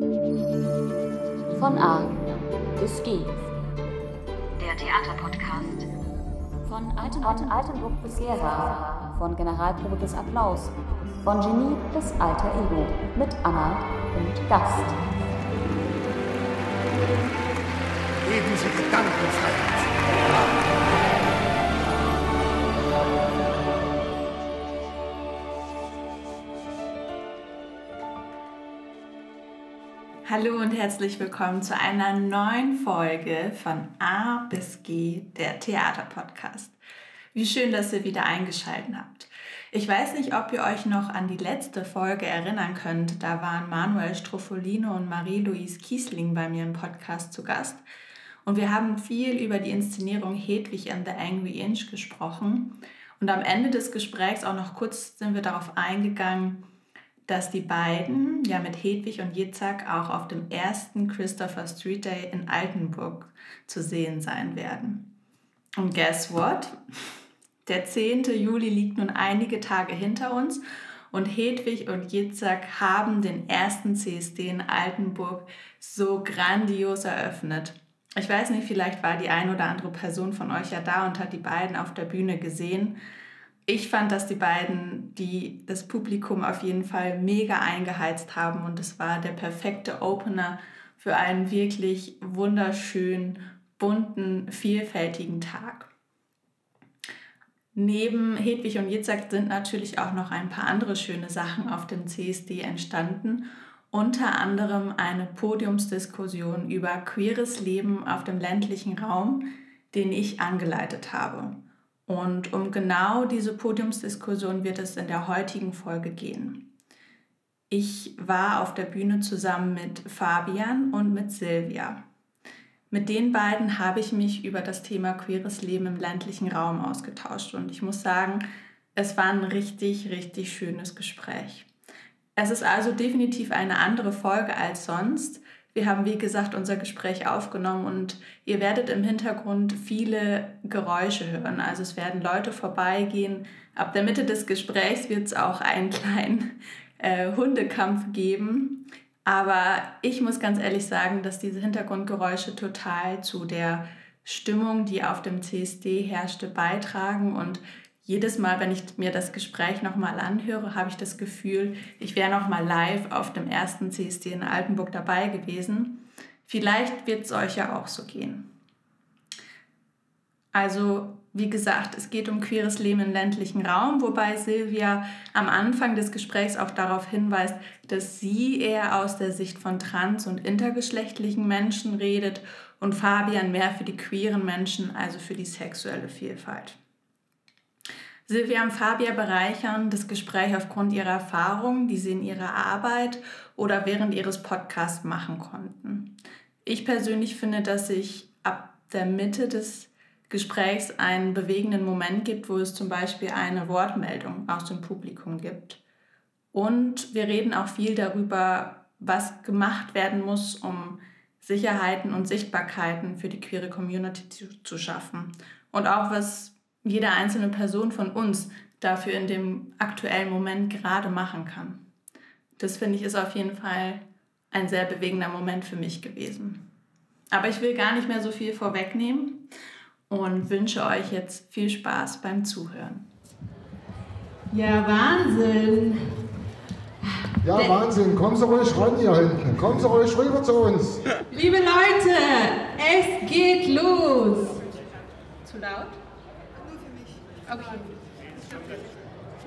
Von A bis G. Der Theaterpodcast. Von Altenburg, Altenburg bis Gera. Von Generalprobe bis Applaus. Von Genie bis Alter Ego. Mit Anna und Gast. Geben Sie Gedankenfreiheit. Hallo und herzlich willkommen zu einer neuen Folge von A bis G, der Theaterpodcast. Wie schön, dass ihr wieder eingeschaltet habt. Ich weiß nicht, ob ihr euch noch an die letzte Folge erinnern könnt. Da waren Manuel Struffolino und Marie-Louise Kiesling bei mir im Podcast zu Gast. Und wir haben viel über die Inszenierung Hedwig and the Angry Inch gesprochen. Und am Ende des Gesprächs auch noch kurz sind wir darauf eingegangen, dass die beiden ja mit Hedwig und Jitzak auch auf dem ersten Christopher Street Day in Altenburg zu sehen sein werden. Und guess what? Der 10. Juli liegt nun einige Tage hinter uns und Hedwig und Jitzak haben den ersten CSD in Altenburg so grandios eröffnet. Ich weiß nicht, vielleicht war die ein oder andere Person von euch ja da und hat die beiden auf der Bühne gesehen ich fand, dass die beiden, die das Publikum auf jeden Fall mega eingeheizt haben und es war der perfekte Opener für einen wirklich wunderschönen, bunten, vielfältigen Tag. Neben Hedwig und Jitzak sind natürlich auch noch ein paar andere schöne Sachen auf dem CSD entstanden. Unter anderem eine Podiumsdiskussion über queeres Leben auf dem ländlichen Raum, den ich angeleitet habe. Und um genau diese Podiumsdiskussion wird es in der heutigen Folge gehen. Ich war auf der Bühne zusammen mit Fabian und mit Silvia. Mit den beiden habe ich mich über das Thema queeres Leben im ländlichen Raum ausgetauscht und ich muss sagen, es war ein richtig, richtig schönes Gespräch. Es ist also definitiv eine andere Folge als sonst, wir haben, wie gesagt, unser Gespräch aufgenommen und ihr werdet im Hintergrund viele Geräusche hören. Also es werden Leute vorbeigehen. Ab der Mitte des Gesprächs wird es auch einen kleinen äh, Hundekampf geben. Aber ich muss ganz ehrlich sagen, dass diese Hintergrundgeräusche total zu der Stimmung, die auf dem CSD herrschte, beitragen und jedes Mal, wenn ich mir das Gespräch nochmal anhöre, habe ich das Gefühl, ich wäre nochmal live auf dem ersten CSD in Altenburg dabei gewesen. Vielleicht wird es euch ja auch so gehen. Also, wie gesagt, es geht um queeres Leben im ländlichen Raum, wobei Silvia am Anfang des Gesprächs auch darauf hinweist, dass sie eher aus der Sicht von trans- und intergeschlechtlichen Menschen redet und Fabian mehr für die queeren Menschen, also für die sexuelle Vielfalt. Silvia und Fabia bereichern das Gespräch aufgrund ihrer Erfahrungen, die sie in ihrer Arbeit oder während ihres Podcasts machen konnten. Ich persönlich finde, dass sich ab der Mitte des Gesprächs einen bewegenden Moment gibt, wo es zum Beispiel eine Wortmeldung aus dem Publikum gibt. Und wir reden auch viel darüber, was gemacht werden muss, um Sicherheiten und Sichtbarkeiten für die queere Community zu, schaffen. Und auch was jede einzelne Person von uns dafür in dem aktuellen Moment gerade machen kann. Das finde ich ist auf jeden Fall ein sehr bewegender Moment für mich gewesen. Aber ich will gar nicht mehr so viel vorwegnehmen und wünsche euch jetzt viel Spaß beim Zuhören. Ja, Wahnsinn! Ja, Wahnsinn. Kommen Sie ruhig ran hier hinten. Kommen Sie ruhig rüber zu uns. Liebe Leute, es geht los! Zu laut? Okay.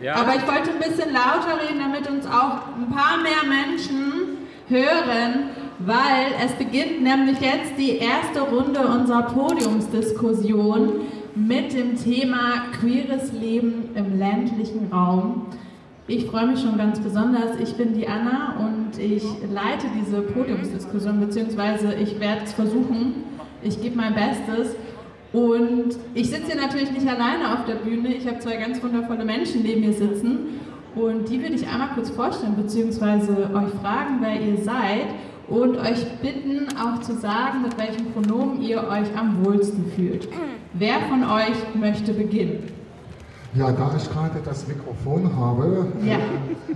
Ja. Aber ich wollte ein bisschen lauter reden, damit uns auch ein paar mehr Menschen hören, weil es beginnt nämlich jetzt die erste Runde unserer Podiumsdiskussion mit dem Thema queeres Leben im ländlichen Raum. Ich freue mich schon ganz besonders. Ich bin die Anna und ich leite diese Podiumsdiskussion, beziehungsweise ich werde es versuchen. Ich gebe mein Bestes. Und ich sitze hier natürlich nicht alleine auf der Bühne. Ich habe zwei ganz wundervolle Menschen neben mir sitzen. Und die würde ich einmal kurz vorstellen, beziehungsweise euch fragen, wer ihr seid. Und euch bitten, auch zu sagen, mit welchem Pronomen ihr euch am wohlsten fühlt. Wer von euch möchte beginnen? Ja, da ich gerade das Mikrofon habe, ja.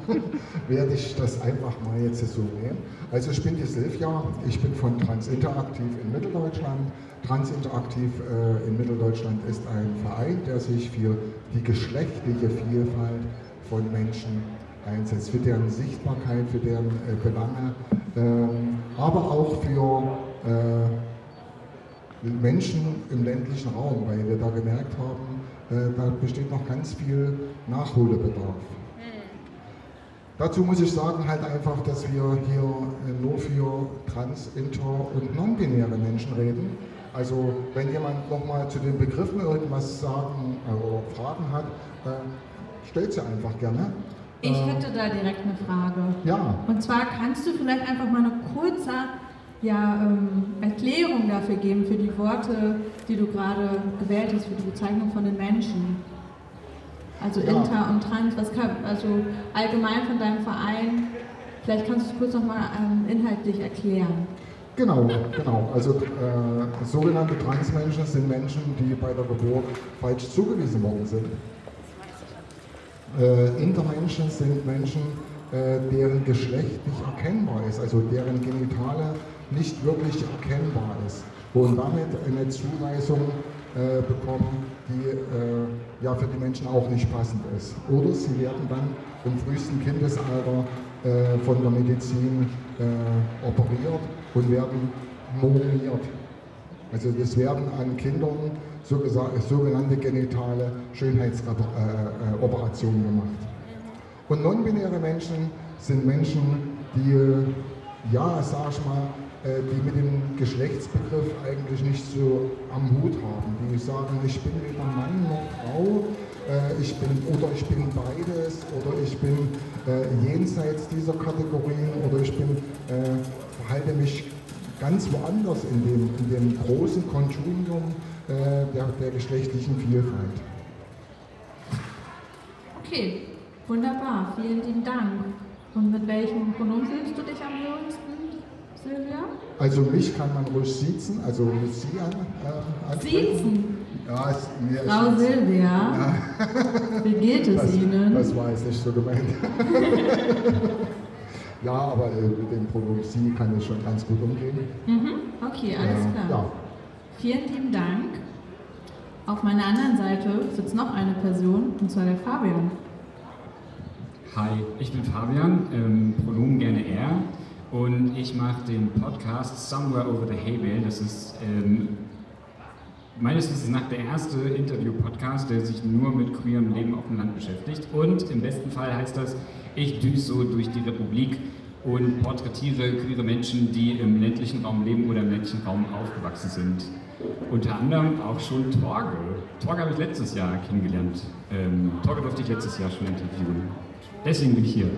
werde ich das einfach mal jetzt so nehmen. Also ich bin die Silvia, ich bin von Transinteraktiv in Mitteldeutschland. Transinteraktiv äh, in Mitteldeutschland ist ein Verein, der sich für die geschlechtliche Vielfalt von Menschen einsetzt, für deren Sichtbarkeit, für deren äh, Belange, äh, aber auch für äh, Menschen im ländlichen Raum, weil wir da gemerkt haben, da besteht noch ganz viel Nachholbedarf. Dazu muss ich sagen halt einfach, dass wir hier äh, nur für trans, inter und non-binäre Menschen reden. Also wenn jemand nochmal zu den Begriffen irgendwas sagen äh, oder Fragen hat, äh, stellt sie einfach gerne. Ich hätte da direkt eine Frage. Ja. Und zwar kannst du vielleicht einfach mal eine kurze ja, ähm, Erklärung dafür geben, für die Worte, die du gerade gewählt hast, für die Bezeichnung von den Menschen. Also ja. Inter und Trans, was kann, also allgemein von deinem Verein, vielleicht kannst du es kurz nochmal ähm, inhaltlich erklären. Genau, genau. Also äh, sogenannte Transmenschen sind Menschen, die bei der Geburt falsch zugewiesen worden sind. Äh, Intermenschen sind Menschen, äh, deren Geschlecht nicht erkennbar ist, also deren Genitale nicht wirklich erkennbar ist und damit eine Zuweisung äh, bekommen, die äh, ja für die Menschen auch nicht passend ist. Oder sie werden dann im frühesten Kindesalter äh, von der Medizin äh, operiert und werden momiert. Also das werden an Kindern so sogenannte genitale Schönheitsoperationen gemacht. Und non-binäre Menschen sind Menschen, die, ja, sag ich mal, äh, die mit dem Geschlechtsbegriff eigentlich nicht so am Hut haben. Die sagen, ich bin weder Mann noch Frau, äh, ich bin, oder ich bin beides, oder ich bin äh, jenseits dieser Kategorien, oder ich bin, verhalte mich ganz woanders in dem, in dem großen Kontinuum der, der geschlechtlichen Vielfalt. Okay, wunderbar, vielen lieben Dank. Und mit welchem Pronomen fühlst du dich am wohlsten? Silvia? Also mich kann man ruhig siezen, also mit Sie an. Äh, siezen? Ja, es, mir Frau ist Silvia, ja. wie geht es das, Ihnen? Das war jetzt nicht so gemeint. ja, aber äh, mit dem Pronomen Sie kann ich schon ganz gut umgehen. Mhm. Okay, alles äh, klar. Ja. Vielen lieben Dank. Auf meiner anderen Seite sitzt noch eine Person, und zwar der Fabian. Hi, ich bin Fabian, ähm, Pronomen gerne er. Und ich mache den Podcast Somewhere Over the Hay Bale. Das ist ähm, meines Wissens nach der erste Interview-Podcast, der sich nur mit queerem Leben auf dem Land beschäftigt. Und im besten Fall heißt das, ich düse so durch die Republik und porträtiere queere Menschen, die im ländlichen Raum leben oder im ländlichen Raum aufgewachsen sind. Unter anderem auch schon Torge. Torge habe ich letztes Jahr kennengelernt. Ähm, Torge durfte ich letztes Jahr schon interviewen. Deswegen bin ich hier.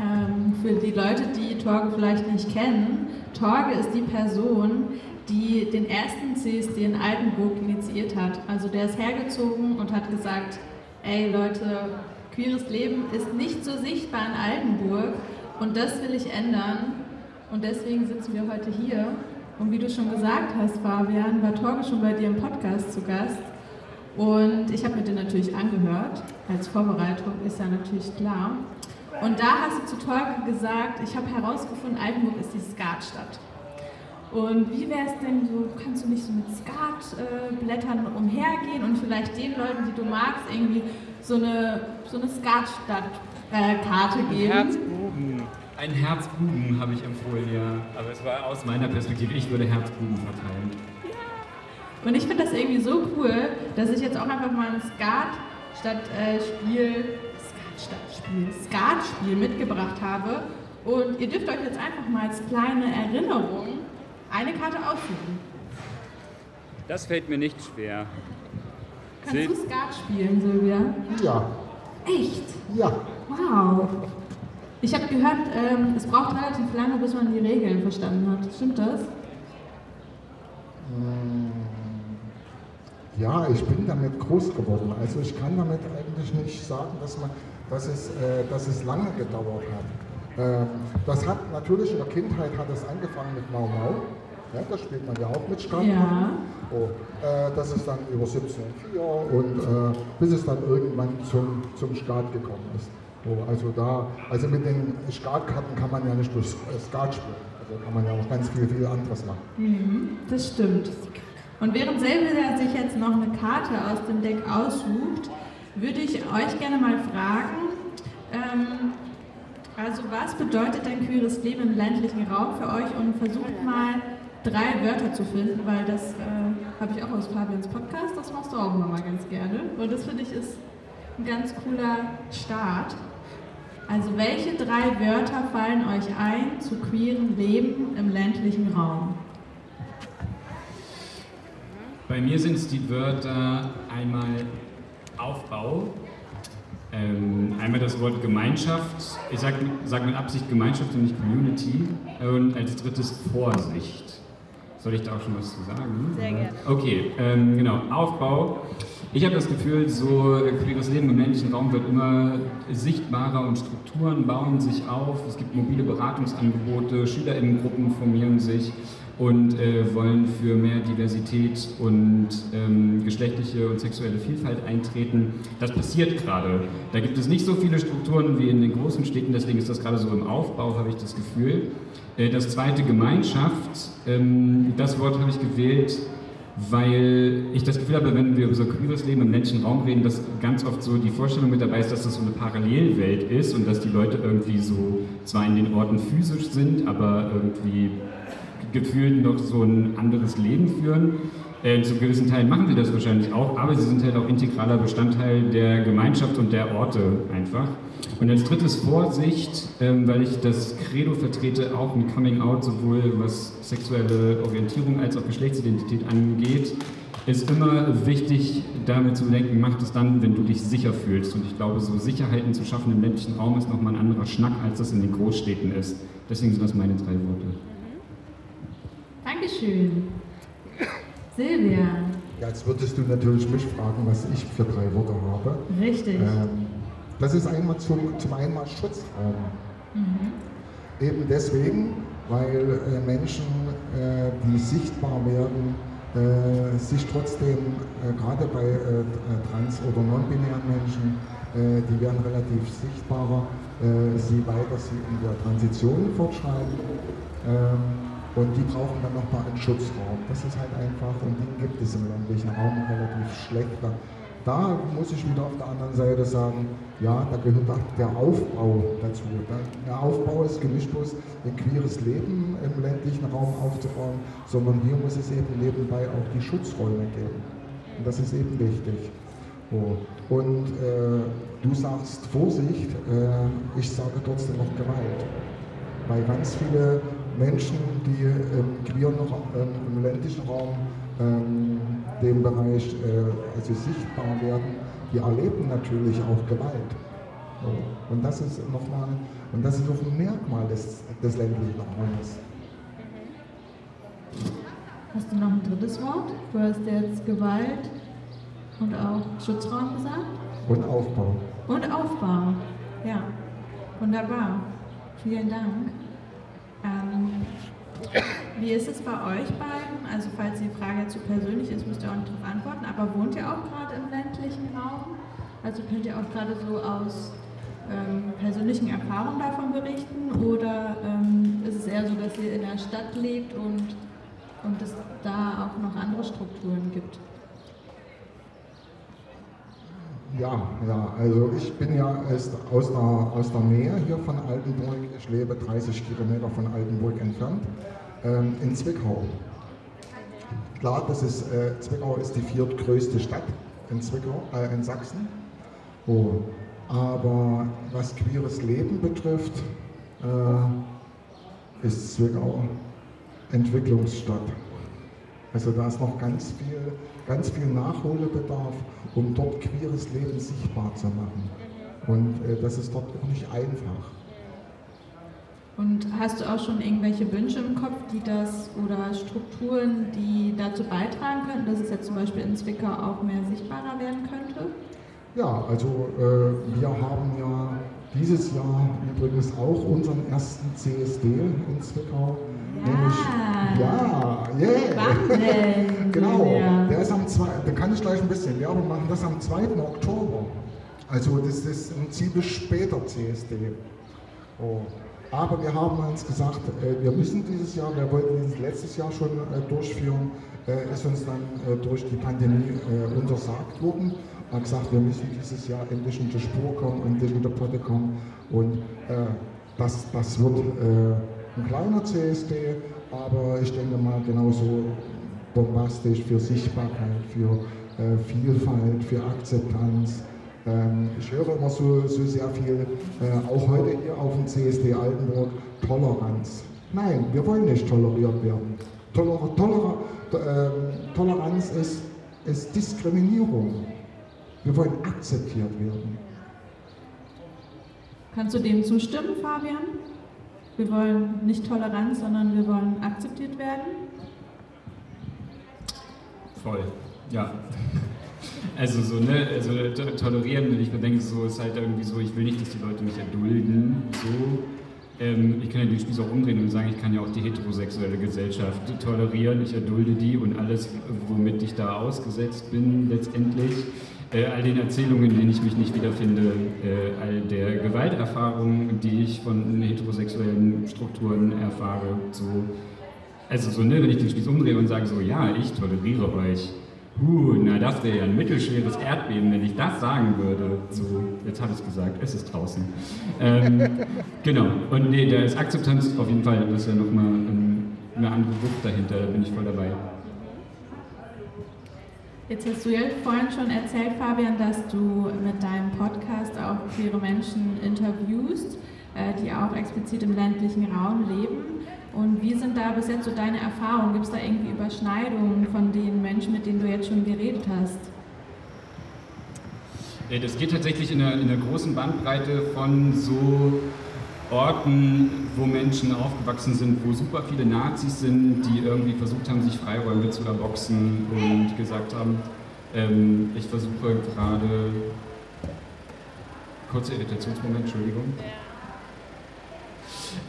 Ähm, für die Leute, die Torge vielleicht nicht kennen, Torge ist die Person, die den ersten CSD in Altenburg initiiert hat. Also der ist hergezogen und hat gesagt, ey Leute, queeres Leben ist nicht so sichtbar in Altenburg und das will ich ändern. Und deswegen sitzen wir heute hier. Und wie du schon gesagt hast, Fabian, war Torge schon bei dir im Podcast zu Gast. Und ich habe mir den natürlich angehört. Als Vorbereitung ist ja natürlich klar. Und da hast du zu Tolkien gesagt, ich habe herausgefunden, Altenburg ist die Skatstadt. Und wie wäre es denn so, kannst du nicht so mit Skatblättern äh, umhergehen und vielleicht den Leuten, die du magst, irgendwie so eine, so eine Skatstadt-Karte äh, geben? Herzbuben. Ein Herzbuben habe ich empfohlen, ja. Aber es war aus meiner Perspektive, ich würde Herzbuben verteilen. Ja. Und ich finde das irgendwie so cool, dass ich jetzt auch einfach mal ein Skat-Stadt-Spiel äh, Skatspiel, Skatspiel mitgebracht habe. Und ihr dürft euch jetzt einfach mal als kleine Erinnerung eine Karte aussuchen. Das fällt mir nicht schwer. Kannst Sil du Skat spielen, Silvia? Ja. Echt? Ja. Wow. Ich habe gehört, ähm, es braucht relativ lange, bis man die Regeln verstanden hat. Stimmt das? Mm, ja, ich bin damit groß geworden. Also ich kann damit eigentlich nicht sagen, dass man dass es, äh, dass es lange gedauert hat. Ähm, das hat natürlich in der Kindheit hat es angefangen mit Mau Mau. Ja, da spielt man ja auch mit Strandkorb. Ja. Oh, äh, das ist dann über 17.4 und äh, bis es dann irgendwann zum, zum Skat gekommen ist. Oh, also da, also mit den Skatkarten kann man ja nicht durch Skat spielen. Also kann man ja auch ganz viel, viel anderes machen. Mhm, das stimmt. Und während Silvia sich jetzt noch eine Karte aus dem Deck aussucht, würde ich euch gerne mal fragen, ähm, also was bedeutet denn queeres Leben im ländlichen Raum für euch und versucht mal drei Wörter zu finden, weil das äh, habe ich auch aus Fabians Podcast, das machst du auch immer mal ganz gerne. Und das finde ich ist ein ganz cooler Start. Also welche drei Wörter fallen euch ein zu queerem Leben im ländlichen Raum? Bei mir sind es die Wörter einmal Aufbau, ähm, einmal das Wort Gemeinschaft, ich sage sag mit Absicht Gemeinschaft und nicht Community, und als drittes Vorsicht. Soll ich da auch schon was zu sagen? Sehr gerne. Okay, ähm, genau, Aufbau. Ich habe das Gefühl, so queeres Leben im ländlichen Raum wird immer sichtbarer und Strukturen bauen sich auf. Es gibt mobile Beratungsangebote, SchülerInnengruppen formieren sich und äh, wollen für mehr Diversität und ähm, geschlechtliche und sexuelle Vielfalt eintreten. Das passiert gerade. Da gibt es nicht so viele Strukturen wie in den großen Städten, deswegen ist das gerade so im Aufbau, habe ich das Gefühl. Äh, das zweite, Gemeinschaft. Ähm, das Wort habe ich gewählt, weil ich das Gefühl habe, wenn wir über so queeres Leben im ländlichen Raum reden, dass ganz oft so die Vorstellung mit dabei ist, dass das so eine Parallelwelt ist und dass die Leute irgendwie so zwar in den Orten physisch sind, aber irgendwie gefühlt noch so ein anderes Leben führen. Äh, zu gewissen Teilen machen sie das wahrscheinlich auch, aber sie sind halt auch integraler Bestandteil der Gemeinschaft und der Orte einfach. Und als drittes Vorsicht, ähm, weil ich das Credo vertrete, auch ein Coming Out, sowohl was sexuelle Orientierung als auch Geschlechtsidentität angeht, ist immer wichtig, damit zu denken, mach das dann, wenn du dich sicher fühlst. Und ich glaube, so Sicherheiten zu schaffen im ländlichen Raum ist nochmal ein anderer Schnack, als das in den Großstädten ist. Deswegen sind das meine drei Worte. Dankeschön. Silvia. Ja, jetzt würdest du natürlich mich fragen, was ich für drei Worte habe. Richtig. Ähm, das ist einmal zum, zum einen mal Schutzraum. Mhm. Eben deswegen, weil äh, Menschen, äh, die sichtbar werden, äh, sich trotzdem, äh, gerade bei äh, trans- oder non-binären Menschen, äh, die werden relativ sichtbarer, sie weiter sie in der Transition fortschreiten. Ähm, und die brauchen dann nochmal einen Schutzraum. Das ist halt einfach, und den gibt es im ländlichen Raum relativ schlecht. Da muss ich wieder auf der anderen Seite sagen, ja, da gehört der Aufbau dazu. Der Aufbau ist nicht bloß ein queeres Leben im ländlichen Raum aufzubauen, sondern hier muss es eben nebenbei auch die Schutzräume geben. Und das ist eben wichtig. Oh. Und äh, du sagst Vorsicht, äh, ich sage trotzdem noch Gewalt. Weil ganz viele Menschen, die ähm, queer noch ähm, im ländlichen Raum ähm, dem Bereich äh, also sichtbar werden, die erleben natürlich auch Gewalt. So. Und das ist nochmal, und das ist auch ein Merkmal des, des ländlichen Raumes. Hast du noch ein drittes Wort? Du hast jetzt Gewalt und auch Schutzraum gesagt? Und Aufbau. Und Aufbau. Ja, wunderbar. Vielen Dank. Ähm, wie ist es bei euch beiden? Also falls die Frage zu persönlich ist, müsst ihr auch nicht darauf antworten, aber wohnt ihr auch gerade im ländlichen Raum? Also könnt ihr auch gerade so aus ähm, persönlichen Erfahrungen davon berichten oder ähm, ist es eher so, dass ihr in der Stadt lebt und, und es da auch noch andere Strukturen gibt? Ja, ja, also ich bin ja aus der, aus der Nähe hier von Altenburg. Ich lebe 30 Kilometer von Altenburg entfernt, ähm, in Zwickau. Klar, das ist, äh, Zwickau ist die viertgrößte Stadt in, Zwickau, äh, in Sachsen. Oh. Aber was queeres Leben betrifft, äh, ist Zwickau Entwicklungsstadt. Also da ist noch ganz viel, ganz viel Nachholbedarf, um dort queeres Leben sichtbar zu machen. Und äh, das ist dort auch nicht einfach. Und hast du auch schon irgendwelche Wünsche im Kopf, die das oder Strukturen, die dazu beitragen könnten, dass es jetzt zum Beispiel in Zwickau auch mehr sichtbarer werden könnte? Ja, also äh, wir haben ja dieses Jahr übrigens auch unseren ersten CSD in Zwickau Ja, nämlich, ja, yeah. genau, der ist am 2. Da kann ich gleich ein bisschen Werbung machen. Das ist am 2. Oktober. Also das ist ein ziemlich später CSD. Oh. Aber wir haben uns gesagt, äh, wir müssen dieses Jahr, wir wollten dieses letztes Jahr schon äh, durchführen, äh, ist uns dann durch die Pandemie untersagt worden. Wir haben gesagt, wir müssen dieses Jahr endlich in die Spur kommen, endlich in die Potte kommen. Und das, das wird ein kleiner CSD, aber ich denke mal genauso bombastisch für Sichtbarkeit, für Vielfalt, für Akzeptanz, ähm, ich höre immer so, so sehr viel, äh, auch heute hier auf dem CSD Altenburg, Toleranz. Nein, wir wollen nicht toleriert werden. Toler, Toler, äh, Toleranz ist, ist Diskriminierung. Wir wollen akzeptiert werden. Kannst du dem zustimmen, Fabian? Wir wollen nicht Toleranz, sondern wir wollen akzeptiert werden? Voll, ja. Also so, ne, also tolerieren, wenn ich mir denke, so ist halt irgendwie so, ich will nicht, dass die Leute mich erdulden, so. Ähm, ich kann ja den Spieß auch umdrehen und sagen, ich kann ja auch die heterosexuelle Gesellschaft tolerieren, ich erdulde die und alles, womit ich da ausgesetzt bin letztendlich. Äh, all den Erzählungen, in denen ich mich nicht wiederfinde, äh, all der Gewalterfahrungen, die ich von heterosexuellen Strukturen erfahre, so. Also so, ne, wenn ich den Spieß umdrehe und sage so, ja, ich toleriere euch, Huh, na das wäre ja ein mittelschweres Erdbeben, wenn ich das sagen würde. So, jetzt habe ich es gesagt, es ist draußen. Ähm, genau, und nee, da ist Akzeptanz auf jeden Fall, das ist ja nochmal eine andere Wucht dahinter, da bin ich voll dabei. Jetzt hast du ja vorhin schon erzählt, Fabian, dass du mit deinem Podcast auch queere Menschen interviewst, äh, die auch explizit im ländlichen Raum leben. Und wie sind da bis jetzt so deine Erfahrungen? Gibt es da irgendwie Überschneidungen von den Menschen, mit denen du jetzt schon geredet hast? Das geht tatsächlich in einer, in einer großen Bandbreite von so Orten, wo Menschen aufgewachsen sind, wo super viele Nazis sind, die irgendwie versucht haben, sich Freiräume zu erboxen und gesagt haben, ähm, ich versuche gerade, kurzer Irritationsmoment, Entschuldigung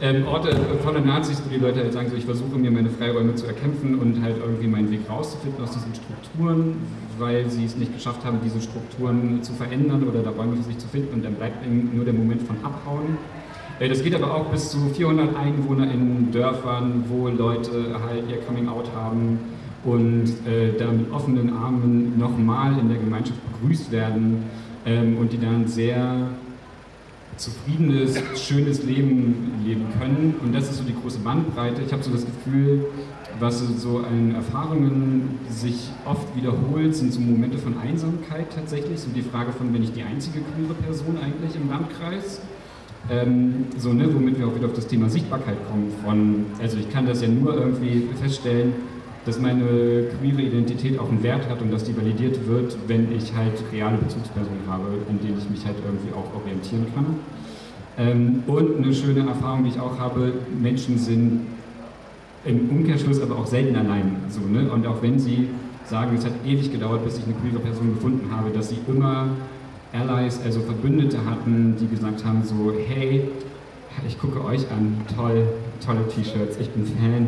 ähm, Orte voller Nazis, wo die Leute halt sagen, so, ich versuche mir meine Freiräume zu erkämpfen und halt irgendwie meinen Weg rauszufinden aus diesen Strukturen, weil sie es nicht geschafft haben, diese Strukturen zu verändern oder da Räume für sich zu finden und dann bleibt nur der Moment von Abhauen. Äh, das geht aber auch bis zu 400 Einwohner in Dörfern, wo Leute halt ihr Coming Out haben und äh, da mit offenen Armen nochmal in der Gemeinschaft begrüßt werden ähm, und die dann sehr zufriedenes, schönes Leben leben können. Und das ist so die große Bandbreite. Ich habe so das Gefühl, was so an Erfahrungen sich oft wiederholt, sind so Momente von Einsamkeit tatsächlich. So die Frage von, bin ich die einzige queere Person eigentlich im Landkreis? Ähm, so, ne, womit wir auch wieder auf das Thema Sichtbarkeit kommen. Von, also ich kann das ja nur irgendwie feststellen, dass meine queere Identität auch einen Wert hat und dass die validiert wird, wenn ich halt reale Bezugspersonen habe, in denen ich mich halt irgendwie auch orientieren kann. Ähm, und eine schöne Erfahrung, die ich auch habe, Menschen sind im Umkehrschluss aber auch selten allein. So, ne? Und auch wenn sie sagen, es hat ewig gedauert, bis ich eine queere Person gefunden habe, dass sie immer Allies, also Verbündete hatten, die gesagt haben so, hey, ich gucke euch an, toll, tolle T-Shirts, ich bin Fan,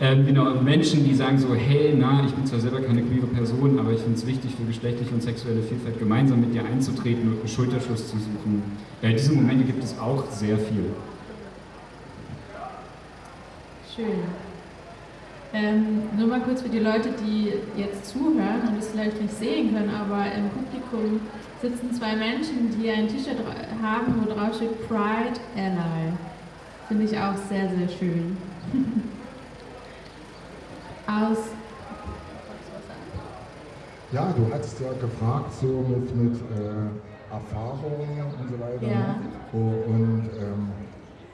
ähm, genau, Menschen, die sagen so, hey, na, ich bin zwar selber keine queere Person, aber ich finde es wichtig, für geschlechtliche und sexuelle Vielfalt gemeinsam mit dir einzutreten und einen Schulterschluss zu suchen. Äh, diese Momente gibt es auch sehr viel. Schön. Ähm, nur mal kurz für die Leute, die jetzt zuhören und es vielleicht nicht sehen können, aber im Publikum sitzen zwei Menschen, die ein T-Shirt haben, wo drauf steht Pride Ally. Finde ich auch sehr, sehr schön. aus. Ja, du hattest ja gefragt, so mit, mit äh, Erfahrungen und so weiter. Ja. Und, ähm,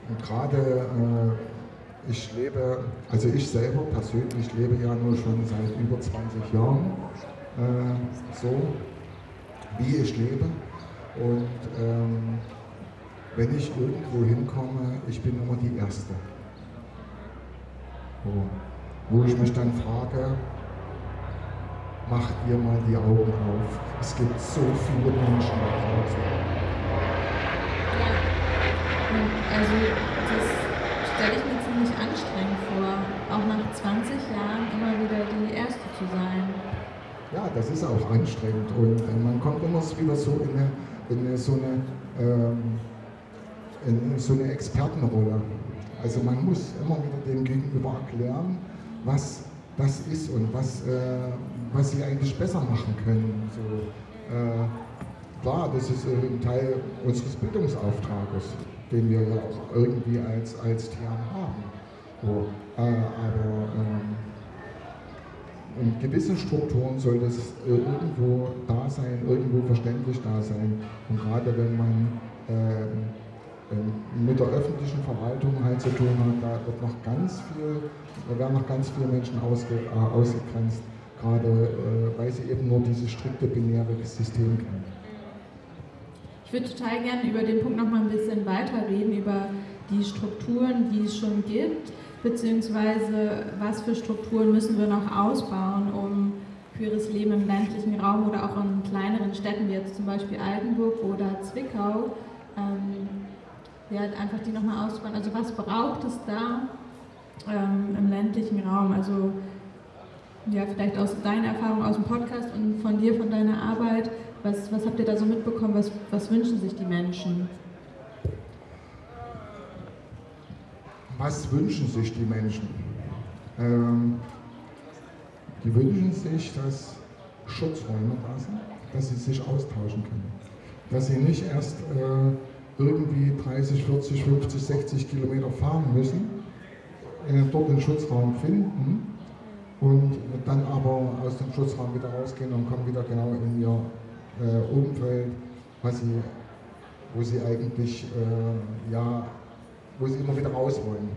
und gerade äh, ich lebe, also ich selber persönlich lebe ja nur schon seit über 20 Jahren äh, so, wie ich lebe. Und ähm, wenn ich irgendwo hinkomme, ich bin immer die Erste. So wo ich mich dann frage, macht ihr mal die Augen auf. Es gibt so viele Menschen da draußen. Also das stelle ich mir ziemlich anstrengend vor, das ist auch anstrengend und äh, man kommt immer wieder so in, eine, in so eine ähm, in so eine Expertenrolle. Also man muss immer wieder dem Gegenüber erklären, was das ist und was, äh, was sie eigentlich besser machen können. So, äh, klar, das ist äh, ein Teil unseres Bildungsauftrages, den wir ja auch irgendwie als, als TIAM haben. So, äh, aber in gewissen Strukturen soll das äh, irgendwo da sein, irgendwo verständlich da sein. Und gerade wenn man ähm, mit der öffentlichen Verwaltung halt zu tun hat, da wird noch ganz viel, da werden noch ganz viele Menschen ausge, äh, ausgegrenzt, gerade äh, weil sie eben nur dieses strikte binäre System kennen. Ich würde total gerne über den Punkt noch mal ein bisschen weiterreden, über die Strukturen, die es schon gibt, beziehungsweise was für Strukturen müssen wir noch ausbauen, um queeres Leben im ländlichen Raum oder auch in kleineren Städten wie jetzt zum Beispiel Altenburg oder Zwickau ähm, ja, einfach die nochmal ausbauen. Also was braucht es da ähm, im ländlichen Raum? Also ja, vielleicht aus deiner Erfahrung aus dem Podcast und von dir, von deiner Arbeit, was, was habt ihr da so mitbekommen? Was, was wünschen sich die Menschen? Was wünschen sich die Menschen? Ähm, die wünschen sich, dass Schutzräume da sind, dass sie sich austauschen können. Dass sie nicht erst äh, irgendwie 30, 40, 50, 60 Kilometer fahren müssen, äh, dort den Schutzraum finden und dann aber aus dem Schutzraum wieder rausgehen und kommen wieder genau in ihr äh, Umfeld, was sie, wo sie eigentlich, äh, ja, wo sie immer wieder raus wollen.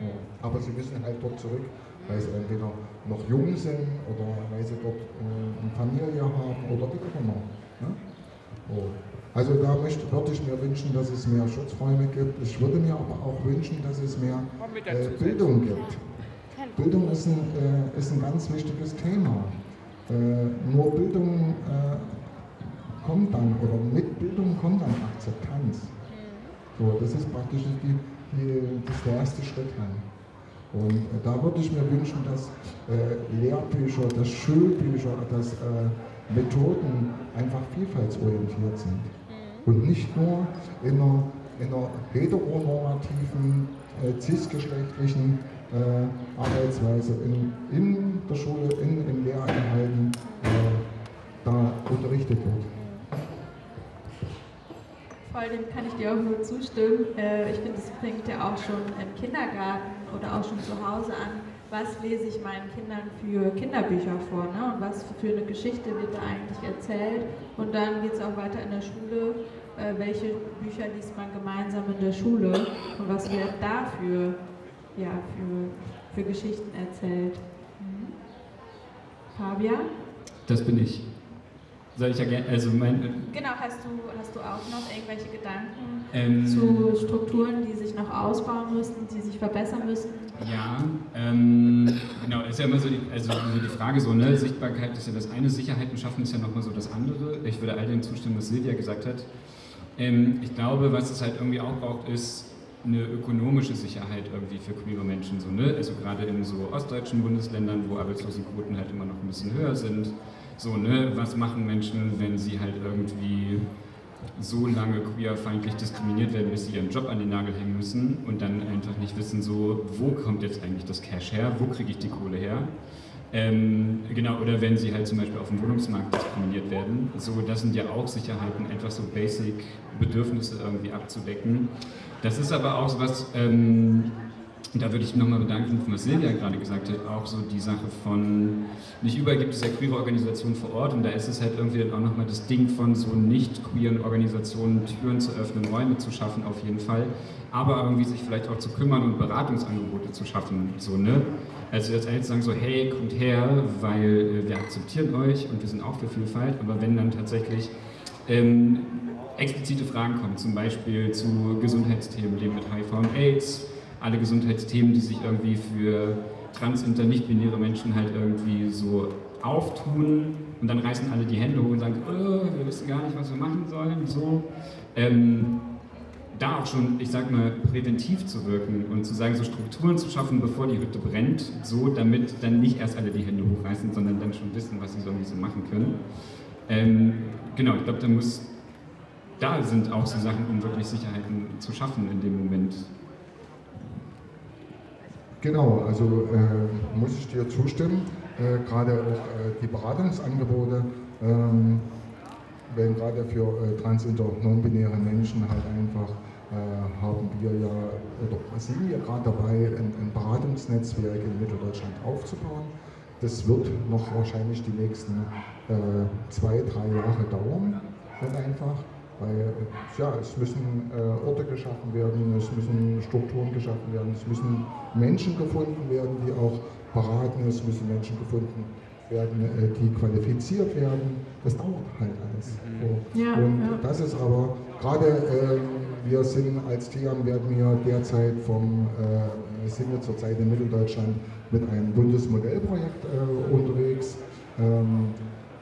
Ja. Aber sie müssen halt dort zurück, weil sie entweder noch jung sind oder weil sie dort äh, eine Familie haben oder wie auch immer. Ja? Oh. Also da möchte, würde ich mir wünschen, dass es mehr Schutzräume gibt. Ich würde mir aber auch wünschen, dass es mehr äh, Bildung gibt. Bildung ist ein, äh, ist ein ganz wichtiges Thema. Äh, nur Bildung äh, kommt dann, oder mit Bildung kommt dann Akzeptanz. So, das ist praktisch die, die, das der erste Schritt dann. Und äh, da würde ich mir wünschen, dass äh, Lehrbücher, dass Schulbücher, dass Methoden einfach vielfaltsorientiert sind und nicht nur in einer, in einer heteronormativen, äh, cisgeschlechtlichen äh, Arbeitsweise in, in der Schule, in, in Lehreinheiten äh, da unterrichtet wird. Voll, dem kann ich dir auch nur zustimmen. Äh, ich finde, es fängt ja auch schon im Kindergarten oder auch schon zu Hause an, was lese ich meinen Kindern für Kinderbücher vor ne? und was für eine Geschichte wird da eigentlich erzählt. Und dann geht es auch weiter in der Schule, äh, welche Bücher liest man gemeinsam in der Schule und was wird dafür ja, für, für Geschichten erzählt. Mhm. Fabian? Das bin ich. Soll ich ja gerne, also mein... Genau, hast du, hast du auch noch irgendwelche Gedanken ähm, zu Strukturen, die sich noch ausbauen müssen, die sich verbessern müssen? Ja, ähm, genau, ist ja immer so die, also die Frage so, ne, Sichtbarkeit ist ja das eine, Sicherheiten schaffen ist ja nochmal so das andere. Ich würde all dem zustimmen, was Silvia gesagt hat. Ähm, ich glaube, was es halt irgendwie auch braucht, ist eine ökonomische Sicherheit irgendwie für queere Menschen. So, ne? Also gerade in so ostdeutschen Bundesländern, wo Arbeitslosenquoten halt immer noch ein bisschen höher sind. So, ne? Was machen Menschen, wenn sie halt irgendwie so lange queerfeindlich diskriminiert werden, bis sie ihren Job an den Nagel hängen müssen und dann einfach nicht wissen, so, wo kommt jetzt eigentlich das Cash her, wo kriege ich die Kohle her? Ähm, genau, oder wenn sie halt zum Beispiel auf dem Wohnungsmarkt diskriminiert werden. So, das sind ja auch Sicherheiten, einfach so Basic-Bedürfnisse irgendwie abzudecken. Das ist aber auch was, ähm, da würde ich nochmal bedanken, was Silvia gerade gesagt hat, auch so die Sache von, nicht überall gibt es ja queere Organisationen vor Ort und da ist es halt irgendwie dann auch nochmal das Ding von so nicht queeren Organisationen Türen zu öffnen, Räume zu schaffen auf jeden Fall, aber irgendwie sich vielleicht auch zu kümmern und Beratungsangebote zu schaffen, so, ne? Also jetzt eigentlich sagen so, hey, kommt her, weil äh, wir akzeptieren euch und wir sind auch für Vielfalt, aber wenn dann tatsächlich ähm, explizite Fragen kommen, zum Beispiel zu Gesundheitsthemen, Leben mit HIV und AIDS, alle Gesundheitsthemen, die sich irgendwie für trans-, inter-, nicht-binäre Menschen halt irgendwie so auftun und dann reißen alle die Hände hoch und sagen, oh, wir wissen gar nicht, was wir machen sollen, so. Ähm, da auch schon, ich sag mal, präventiv zu wirken und zu sagen, so Strukturen zu schaffen, bevor die Hütte brennt, so damit dann nicht erst alle die Hände hochreißen, sondern dann schon wissen, was sie so machen können. Ähm, genau, ich glaube, da muss, da sind auch so Sachen, um wirklich Sicherheiten zu schaffen in dem Moment. Genau, also äh, muss ich dir zustimmen. Äh, gerade auch äh, die Beratungsangebote ähm, werden gerade für äh, trans- und non-binäre Menschen halt einfach äh, haben wir ja, oder sind wir gerade dabei, ein, ein Beratungsnetzwerk in Mitteldeutschland aufzubauen. Das wird noch wahrscheinlich die nächsten äh, zwei, drei Jahre dauern, dann einfach weil ja, es müssen äh, Orte geschaffen werden, es müssen Strukturen geschaffen werden, es müssen Menschen gefunden werden, die auch beraten, es müssen Menschen gefunden werden, äh, die qualifiziert werden. Das dauert halt alles. So. Ja, Und ja. das ist aber, gerade äh, wir sind als TIAM, werden wir derzeit vom, äh, sind wir zurzeit in Mitteldeutschland mit einem Bundesmodellprojekt äh, unterwegs. Ähm,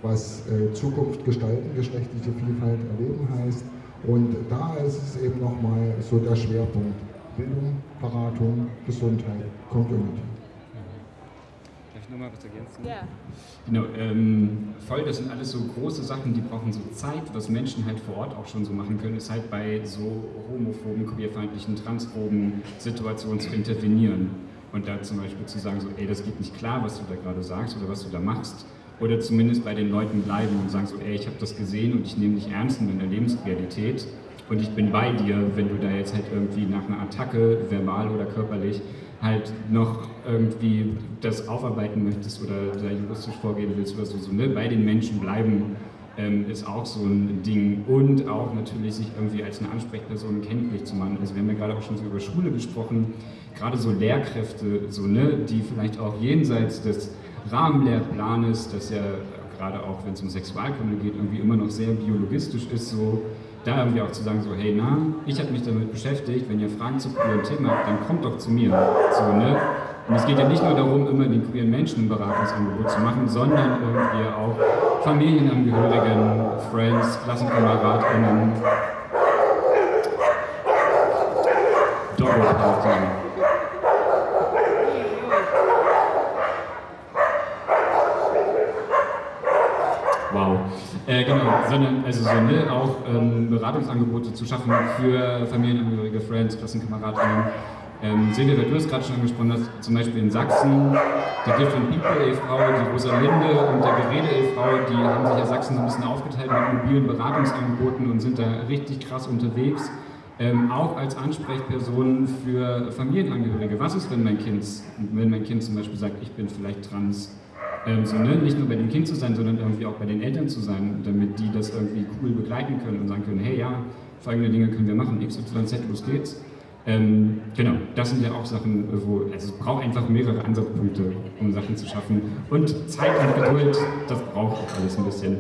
was äh, Zukunft gestalten, geschlechtliche Vielfalt erleben heißt. Und da ist es eben nochmal so der Schwerpunkt. Bildung, Beratung, Gesundheit, Community. Darf ich nochmal was ergänzen? Ja. Genau, ähm, voll, das sind alles so große Sachen, die brauchen so Zeit. Was Menschen halt vor Ort auch schon so machen können, ist halt bei so homophoben, queerfeindlichen, transphoben Situationen zu intervenieren. Und da zum Beispiel zu sagen, so, ey, das geht nicht klar, was du da gerade sagst oder was du da machst oder zumindest bei den Leuten bleiben und sagen so, ey, ich habe das gesehen und ich nehme dich ernst in deiner Lebensrealität und ich bin bei dir, wenn du da jetzt halt irgendwie nach einer Attacke, verbal oder körperlich, halt noch irgendwie das aufarbeiten möchtest oder da juristisch vorgehen willst oder so, so ne? bei den Menschen bleiben ähm, ist auch so ein Ding und auch natürlich sich irgendwie als eine Ansprechperson kenntlich zu machen. Also wir haben ja gerade auch schon so über Schule gesprochen, gerade so Lehrkräfte, so ne, die vielleicht auch jenseits des Rahmenlehrplanes, das ja gerade auch, wenn es um Sexualkunde geht, irgendwie immer noch sehr biologistisch ist, so da irgendwie auch zu sagen, so, hey, na, ich habe mich damit beschäftigt, wenn ihr Fragen zu queeren Thema habt, dann kommt doch zu mir. So, ne? Und es geht ja nicht nur darum, immer den queeren Menschen ein Beratungsangebot zu machen, sondern irgendwie auch Familienangehörigen, Friends, KlassenkameradInnen, Doppelpartner. Äh, genau, sondern also so, ne, auch ähm, Beratungsangebote zu schaffen für Familienangehörige, Friends, Klassenkameradinnen. Ähm, Silvia, du hast gerade schon angesprochen, dass zum Beispiel in Sachsen die Different People e.V., die Rosalinde und der Gerede e.V., die haben sich ja Sachsen so ein bisschen aufgeteilt mit mobilen Beratungsangeboten und sind da richtig krass unterwegs. Ähm, auch als Ansprechperson für Familienangehörige. Was ist, wenn mein Kind, wenn mein Kind zum Beispiel sagt, ich bin vielleicht trans? Ähm, so, ne? Nicht nur bei dem Kind zu sein, sondern irgendwie auch bei den Eltern zu sein, damit die das irgendwie cool begleiten können und sagen können, hey ja, folgende Dinge können wir machen, XYZ, los geht's. Ähm, genau, das sind ja auch Sachen, wo, also es braucht einfach mehrere Ansatzpunkte, um Sachen zu schaffen. Und Zeit und Geduld, das braucht auch alles ein bisschen.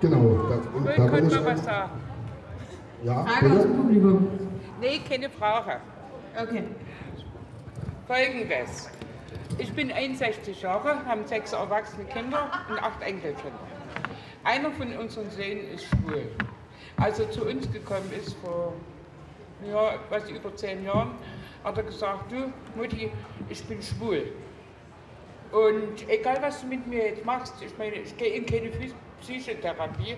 Genau, da, da, da könnte man was sagen. Ja, Frage aus dem Publikum. Nee, keine Frage. Okay. Folgendes. Ich bin 61 Jahre, haben sechs erwachsene Kinder und acht Enkelkinder. Einer von unseren Söhnen ist schwul. Als er zu uns gekommen ist vor ja, was über zehn Jahren, hat er gesagt, du Mutti, ich bin schwul. Und egal was du mit mir jetzt machst, ich meine, ich gehe in keine Psychotherapie,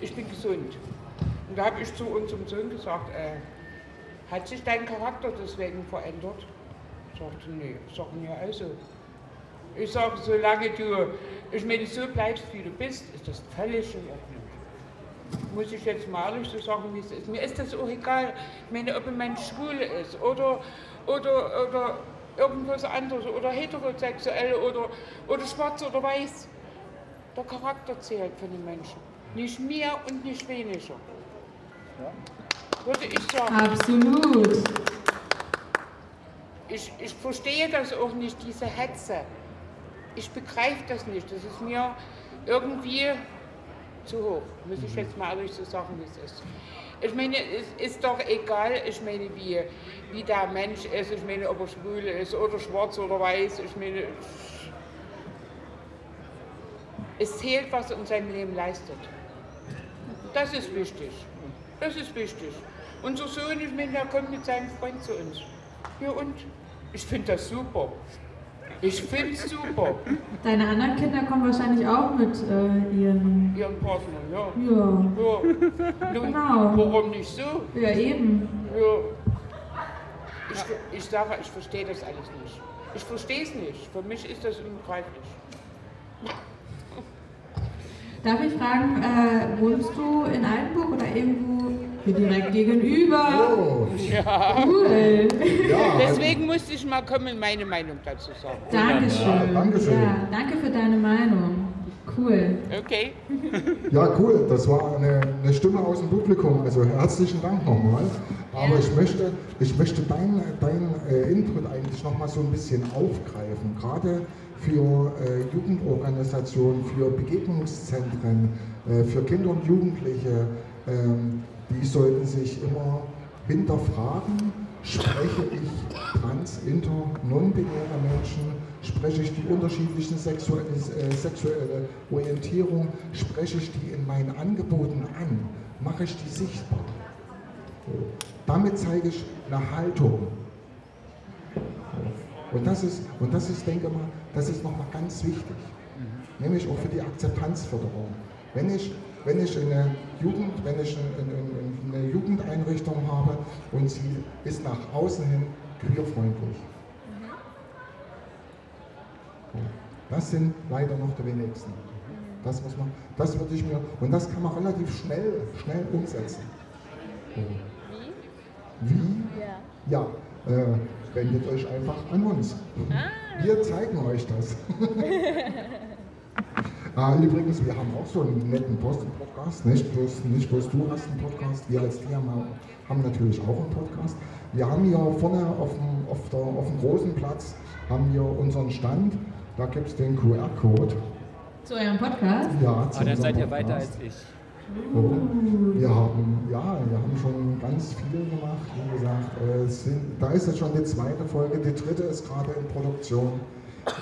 ich bin gesund. Und da habe ich zu unserem Sohn gesagt, äh, hat sich dein Charakter deswegen verändert? Sagte, nee, sag mir also. Ich sage, solange du, ich meine, so bleibst, wie du bist, ist das völlig in Ordnung. Muss ich jetzt mal ehrlich so sagen, wie es ist. Mir ist das auch egal, ich meine, ob ein Mensch schwul ist oder, oder, oder irgendwas anderes oder heterosexuell oder, oder schwarz oder weiß. Der Charakter zählt von den Menschen. Nicht mehr und nicht weniger. Würde ich sagen. Absolut ich, ich verstehe das auch nicht, diese Hetze. Ich begreife das nicht. Das ist mir irgendwie zu hoch, muss ich jetzt mal ehrlich so sagen, wie es ist. Ich meine, es ist doch egal, ich meine, wie, wie der Mensch ist, ich meine, ob er schwul ist oder schwarz oder weiß, ich meine, es zählt, was er in seinem Leben leistet. Das ist wichtig. Das ist wichtig. Unser Sohn, ich meine, der kommt mit seinem Freund zu uns. Ja und? Ich finde das super. Ich finde es super. Deine anderen Kinder kommen wahrscheinlich auch mit äh, ihren... Ihren Partner, ja. Ja. ja. Nun, Genau. Warum nicht so? Ja, eben. Ja. Ich, ich sage, ich verstehe das alles nicht. Ich verstehe es nicht. Für mich ist das unbegreiflich. Darf ich fragen, äh, wohnst du in Altenburg oder irgendwo hier direkt gegenüber? Oh, Ja. Cool. ja, Deswegen musste ich mal kommen, meine Meinung dazu sagen. Dankeschön. Ja, Dankeschön. Ja, danke für deine Meinung. Cool. Okay? ja, cool. Das war eine, eine Stimme aus dem Publikum. Also herzlichen Dank nochmal. Aber ich möchte, ich möchte dein, dein äh, Input eigentlich nochmal so ein bisschen aufgreifen. Gerade für äh, Jugendorganisationen, für Begegnungszentren, äh, für Kinder und Jugendliche. Ähm, die sollten sich immer hinterfragen, spreche ich trans, inter, non-binäre Menschen, spreche ich die unterschiedlichen sexuelle, äh, sexuelle Orientierung, spreche ich die in meinen Angeboten an, mache ich die sichtbar. Damit zeige ich eine Haltung. Und das ist, und das ist, denke mal, das ist nochmal ganz wichtig. Nämlich auch für die Akzeptanzförderung. Wenn ich, wenn ich eine Jugend, wenn ich eine, Jugendeinrichtung habe und sie ist nach außen hin queerfreundlich. Das sind leider noch die wenigsten. Das muss man, das würde ich mir, und das kann man relativ schnell, schnell umsetzen. Wie? Wie? Ja. äh, wendet euch einfach an uns. Wir zeigen euch das. Ah, übrigens, wir haben auch so einen netten Post-Podcast, nicht bloß, nicht bloß du hast einen Podcast, wir als Team haben natürlich auch einen Podcast. Wir haben hier vorne auf dem, auf, der, auf dem großen Platz haben wir unseren Stand, da gibt es den QR-Code. Zu eurem Podcast? Ja, zu Aber dann unserem seid ihr weiter Podcast. als ich. Oh, wir haben, ja, wir haben schon ganz viel gemacht. Wie gesagt, äh, sind, da ist jetzt schon die zweite Folge, die dritte ist gerade in Produktion.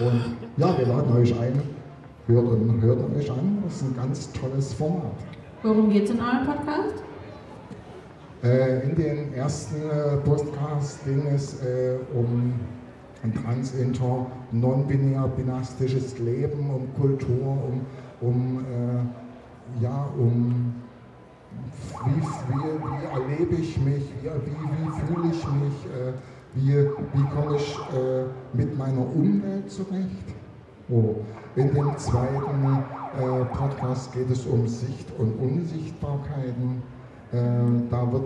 Und ja, wir laden euch ein, hört, hört euch an, das ist ein ganz tolles Format. Worum geht es in eurem Podcast? Äh, in den ersten äh, Podcast ging es äh, um ein trans, inter, non-binär, dynastisches Leben, um Kultur, um, um, äh, ja, um wie, wie, wie erlebe ich mich, wie, wie, wie fühle ich mich, äh, wie, wie komme ich äh, mit meiner Umwelt zurecht. Oh. In dem zweiten äh, Podcast geht es um Sicht- und Unsichtbarkeiten. Äh, da wird,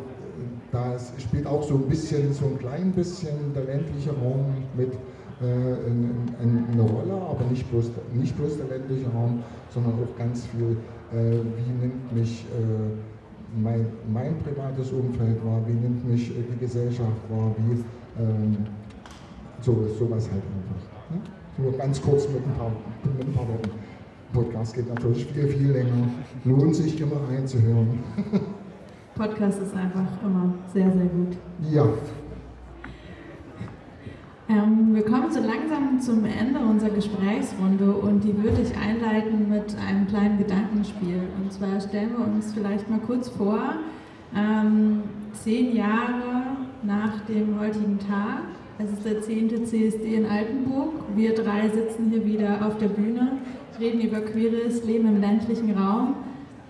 da spielt auch so ein bisschen, so ein klein bisschen der ländliche Raum mit äh, in, in, eine Rolle, aber nicht bloß, nicht bloß der ländliche Raum, sondern auch ganz viel, äh, wie nimmt mich äh, mein, mein privates Umfeld wahr, wie nimmt mich äh, die Gesellschaft wahr, wie ähm, so, sowas halt einfach. Nur ganz kurz mit ein paar, mit ein paar Worten. Podcast geht natürlich viel, viel länger. Lohnt sich immer reinzuhören. Podcast ist einfach immer sehr, sehr gut. Ja, Ähm, wir kommen so langsam zum Ende unserer Gesprächsrunde und die würde ich einleiten mit einem kleinen Gedankenspiel. Und zwar stellen wir uns vielleicht mal kurz vor, ähm, zehn Jahre nach dem heutigen Tag, es ist der 10. CSD in Altenburg, wir drei sitzen hier wieder auf der Bühne, reden über queeres Leben im ländlichen Raum.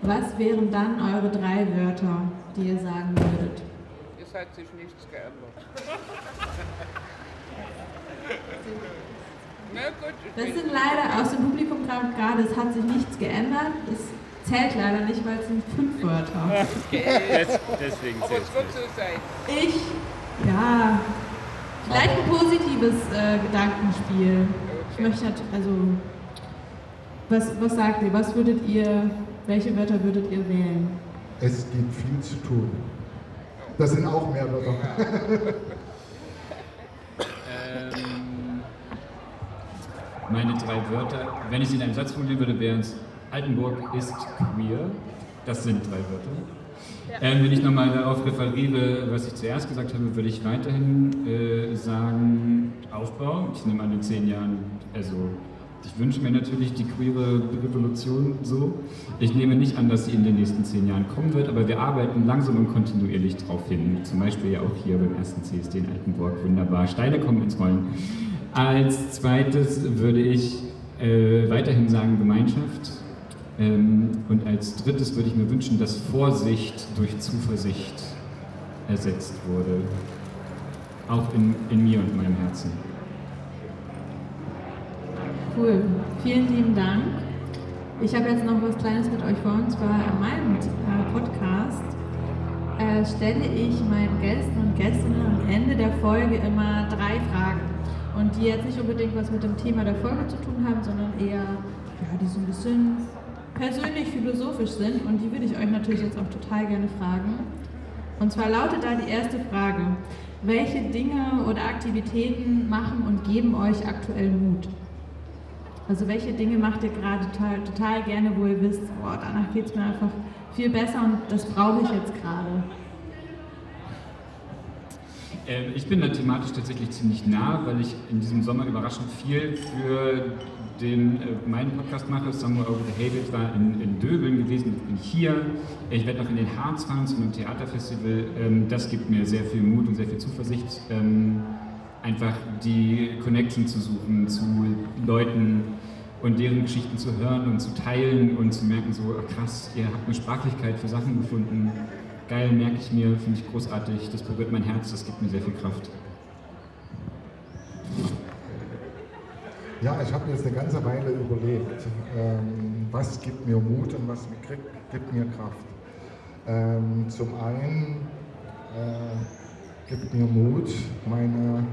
Was wären dann eure drei Wörter, die ihr sagen würdet? Es hat sich nichts geändert. Na gut, ich Das sind leider aus dem Publikum gerade, es hat sich nichts geändert. Es zählt leider nicht, weil es sind fünf Wörter. Des, deswegen aber es wird so sein. Ich, ja, vielleicht ein positives äh, Gedankenspiel. Ich möchte, halt- also, was, was sagt ihr? Was würdet ihr, welche Wörter würdet ihr wählen? es gibt viel zu tun. Das sind auch mehr Wörter. Ähm, meine drei Wörter, wenn ich sie in einem Satz formulieren würde, wären es Altenburg ist queer. Das sind drei Wörter. Ähm, wenn ich nochmal darauf referiere, was ich zuerst gesagt habe, würde ich weiterhin äh, sagen Aufbau. Ich nehme an, in zehn Jahren, also Ich wünsche mir natürlich die queere Revolution so. Ich nehme nicht an, dass sie in den nächsten zehn Jahren kommen wird, aber wir arbeiten langsam und kontinuierlich darauf hin. Zum Beispiel ja auch hier beim ersten CSD in Altenburg. Wunderbar. Steine kommen ins Rollen. Als zweites würde ich äh, weiterhin sagen Gemeinschaft. Ähm, und als drittes würde ich mir wünschen, dass Vorsicht durch Zuversicht ersetzt wurde. Auch in, in mir und meinem Herzen. Cool. Vielen lieben Dank. Ich habe jetzt noch was Kleines mit euch vor, und zwar in meinem äh, Podcast äh, stelle ich meinen Gästen und Gästinnen am Ende der Folge immer drei Fragen. Und die jetzt nicht unbedingt was mit dem Thema der Folge zu tun haben, sondern eher, ja, die so ein bisschen persönlich philosophisch sind. Und die würde ich euch natürlich jetzt auch total gerne fragen. Und zwar lautet da die erste Frage. Welche Dinge oder Aktivitäten machen und geben euch aktuell Mut? Also welche Dinge macht ihr gerade total, total gerne, wo ihr wisst, boah, danach geht es mir einfach viel besser und das brauche ich jetzt gerade? Ähm, ich bin da thematisch tatsächlich ziemlich nah, weil ich in diesem Sommer überraschend viel für den äh, meinen Podcast mache. Somewhere Over the Havel war in, in Döbeln gewesen, jetzt bin ich hier. Ich werde noch in den Harz fahren zu einem Theaterfestival. Ähm, das gibt mir sehr viel Mut und sehr viel Zuversicht. Ähm, einfach die Connection zu suchen zu Leuten und deren Geschichten zu hören und zu teilen und zu merken, so ach krass, ihr habt eine Sprachlichkeit für Sachen gefunden. Geil, merke ich mir, finde ich großartig, das berührt mein Herz, das gibt mir sehr viel Kraft. Ja, ich habe jetzt eine ganze Weile überlegt, ähm, was gibt mir Mut und was gibt mir Kraft. Ähm, zum einen äh, gibt mir Mut meine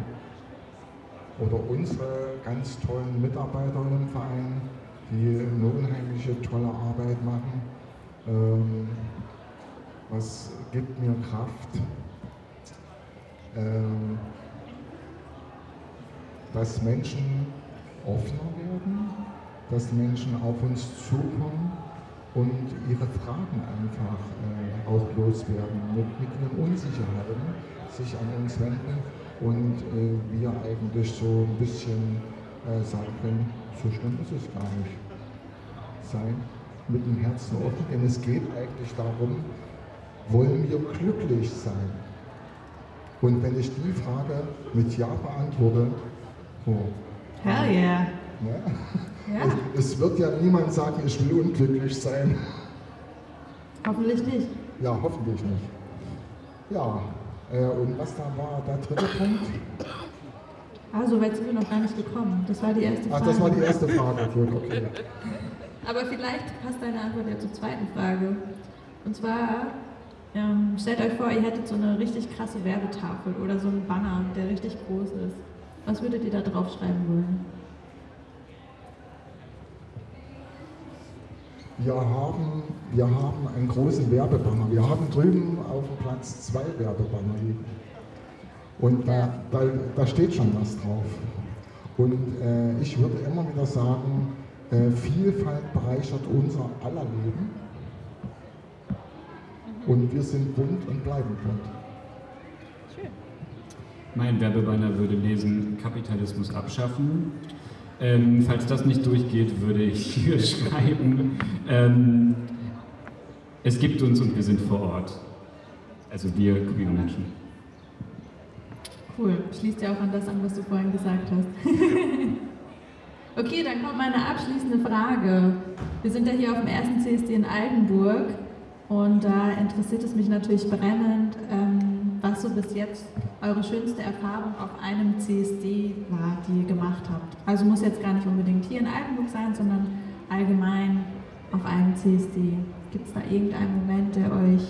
oder unsere ganz tollen Mitarbeiter im Verein, die eine unheimliche tolle Arbeit machen. Ähm, was gibt mir Kraft? Ähm, dass Menschen offener werden, dass Menschen auf uns zukommen und ihre Fragen einfach äh, auch loswerden, mit, mit ihren Unsicherheiten sich an uns wenden und äh, wir eigentlich so ein bisschen äh, sagen können, so schlimm ist es gar nicht. Sein mit dem Herzen offen, denn es geht eigentlich darum, wollen wir glücklich sein? Und wenn ich die Frage mit Ja beantworte, oh, Hell yeah. Ne? Ja. Es, es wird ja niemand sagen, ich will unglücklich sein. Hoffentlich nicht. Ja, hoffentlich nicht. Ja, äh, und was da war der dritte Punkt? Ah, so weit sind wir noch gar nicht gekommen. Das war die erste Frage. Ach, das war die erste Frage, gut, okay. Aber vielleicht passt deine Antwort ja zur zweiten Frage. Und zwar, ähm, stellt euch vor, ihr hättet so eine richtig krasse Werbetafel oder so einen Banner, der richtig groß ist. Was würdet ihr da draufschreiben wollen? Wir haben, wir haben einen großen Werbebanner. Wir haben drüben auf dem Platz zwei Werbebanner liegen. Und da, da, da steht schon was drauf. Und äh, ich würde immer wieder sagen, äh, Vielfalt bereichert unser aller Leben. Und wir sind bunt und bleiben bunt. Schön. Mein Werbebanner würde lesen, Kapitalismus abschaffen. Ähm, falls das nicht durchgeht, würde ich hier schreiben, ähm, es gibt uns und wir sind vor Ort. Also wir queere Menschen. Cool, schließt ja auch an das an, was du vorhin gesagt hast. okay, dann kommt meine abschließende Frage. Wir sind ja hier auf dem ersten CSD in Altenburg und da interessiert es mich natürlich brennend, ähm, so bis jetzt eure schönste Erfahrung auf einem CSD war, die ihr gemacht habt. Also muss jetzt gar nicht unbedingt hier in Altenburg sein, sondern allgemein auf einem CSD. Gibt es da irgendeinen Moment, der euch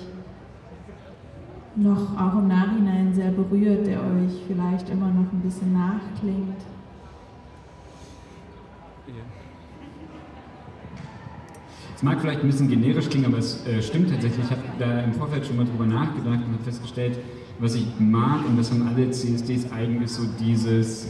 noch auch im Nachhinein sehr berührt, der euch vielleicht immer noch ein bisschen nachklingt? Es mag vielleicht ein bisschen generisch klingen, aber es äh, stimmt tatsächlich. Ich habe da im Vorfeld schon mal drüber nachgedacht und habe festgestellt, was ich mag, und das haben alle CSDs eigen, ist so dieses